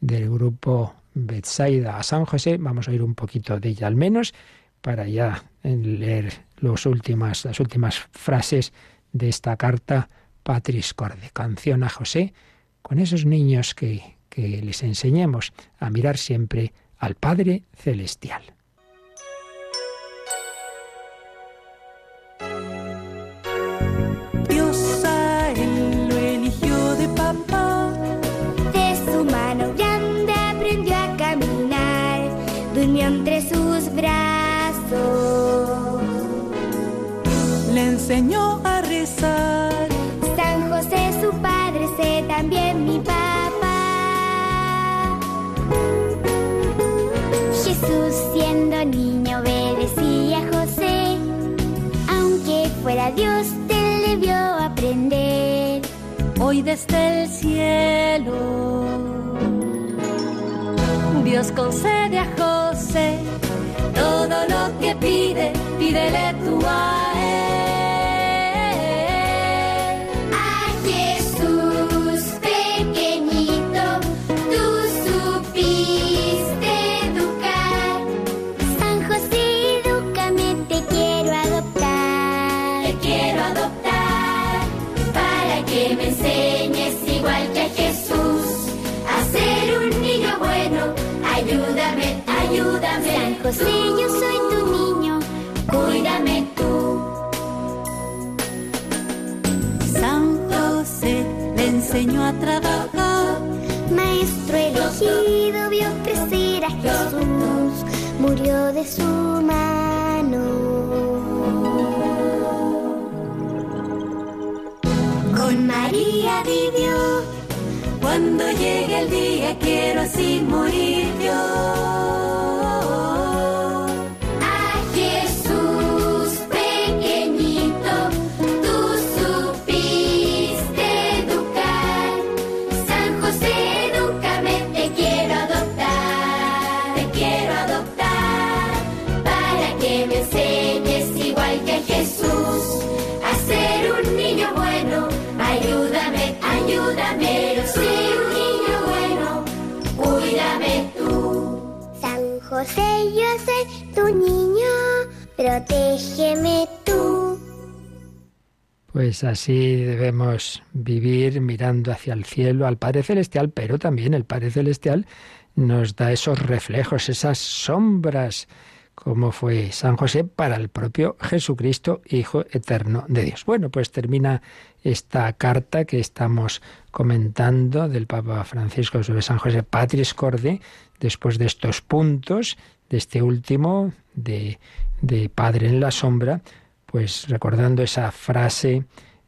del grupo Betsaida a San José, vamos a oír un poquito de ella al menos, para ya leer las últimas frases de esta carta Patris Corde, canción a José, con esos niños que, que les enseñemos a mirar siempre al Padre Celestial. enseñó desde el cielo, Dios concede a José todo lo que pide, pídele tú a José, yo soy tu niño, cuídame tú. San José le enseñó a trabajar. Maestro elegido vio crecer a Jesús, murió de su mano. Con María vivió. Cuando llegue el día quiero así morir yo. Así debemos vivir mirando hacia el cielo, al Padre Celestial, pero también el Padre Celestial nos da esos reflejos, esas sombras, como fue San José para el propio Jesucristo, Hijo eterno de Dios. Bueno, pues termina esta carta que estamos comentando del Papa Francisco sobre San José Patris Corde, después de estos puntos, de este último, de, de Padre en la sombra, pues recordando esa frase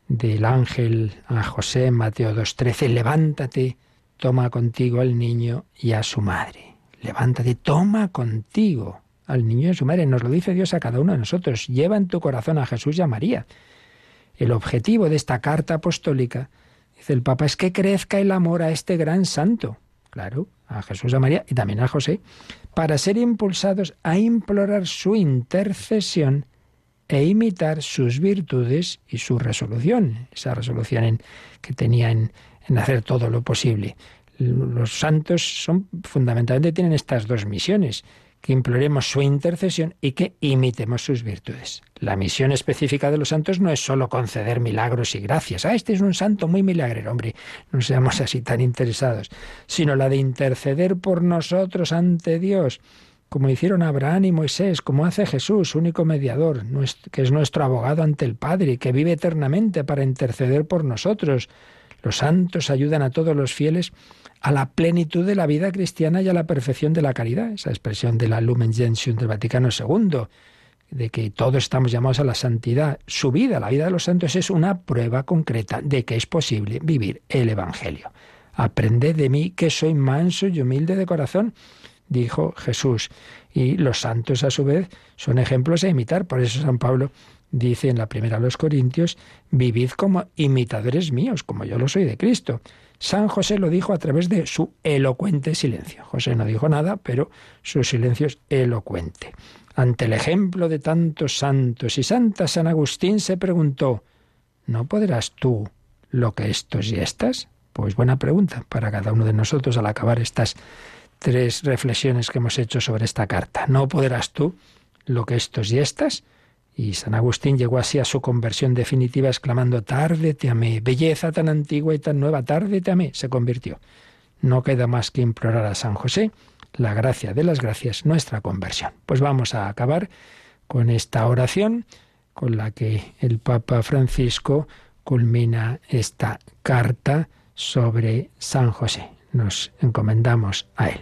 del ángel a José Mateo 2.13, levántate, toma contigo al niño y a su madre. Levántate, toma contigo al niño y a su madre. Nos lo dice Dios a cada uno de nosotros. Lleva en tu corazón a Jesús y a María. El objetivo de esta carta apostólica, dice el Papa, es que crezca el amor a este gran santo claro, a Jesús, a María y también a José, para ser impulsados a implorar su intercesión e imitar sus virtudes y su resolución, esa resolución en, que tenía en, en hacer todo lo posible. Los santos son fundamentalmente tienen estas dos misiones, que imploremos su intercesión y que imitemos sus virtudes. La misión específica de los santos no es solo conceder milagros y gracias. Ah, este es un santo muy milagrero, hombre, no seamos así tan interesados, sino la de interceder por nosotros ante Dios, como hicieron Abraham y Moisés, como hace Jesús, único mediador, que es nuestro abogado ante el Padre, y que vive eternamente para interceder por nosotros. Los santos ayudan a todos los fieles a la plenitud de la vida cristiana y a la perfección de la caridad, esa expresión de la Lumen Gentium del Vaticano II, de que todos estamos llamados a la santidad. Su vida, la vida de los santos, es una prueba concreta de que es posible vivir el Evangelio. Aprended de mí que soy manso y humilde de corazón, dijo Jesús. Y los santos, a su vez, son ejemplos a imitar. Por eso San Pablo dice en la primera a los Corintios, vivid como imitadores míos, como yo lo soy de Cristo. San José lo dijo a través de su elocuente silencio. José no dijo nada, pero su silencio es elocuente. Ante el ejemplo de tantos santos y santas, San Agustín se preguntó, ¿no podrás tú lo que estos y estas? Pues buena pregunta para cada uno de nosotros al acabar estas tres reflexiones que hemos hecho sobre esta carta. ¿No podrás tú lo que estos y estas? Y San Agustín llegó así a su conversión definitiva exclamando, tarde te amé, belleza tan antigua y tan nueva, tarde te amé, se convirtió. No queda más que implorar a San José la gracia de las gracias, nuestra conversión. Pues vamos a acabar con esta oración con la que el Papa Francisco culmina esta carta sobre San José. Nos encomendamos a él.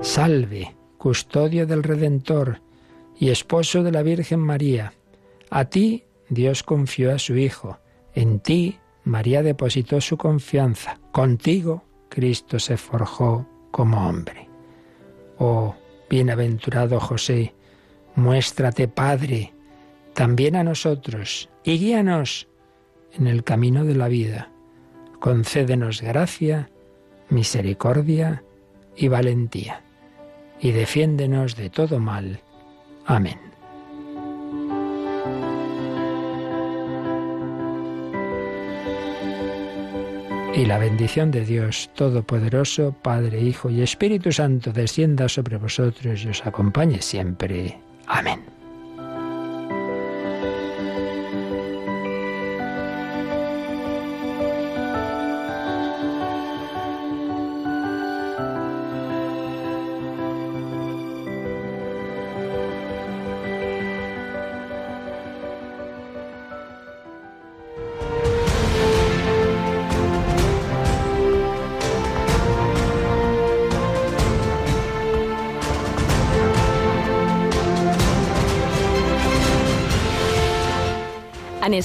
Salve, custodio del Redentor y esposo de la Virgen María. A ti Dios confió a su Hijo, en ti María depositó su confianza, contigo Cristo se forjó como hombre. Oh, bienaventurado José, muéstrate Padre, también a nosotros, y guíanos en el camino de la vida. Concédenos gracia, misericordia y valentía y defiéndenos de todo mal. Amén. Y la bendición de Dios Todopoderoso, Padre, Hijo y Espíritu Santo, descienda sobre vosotros y os acompañe siempre. Amén.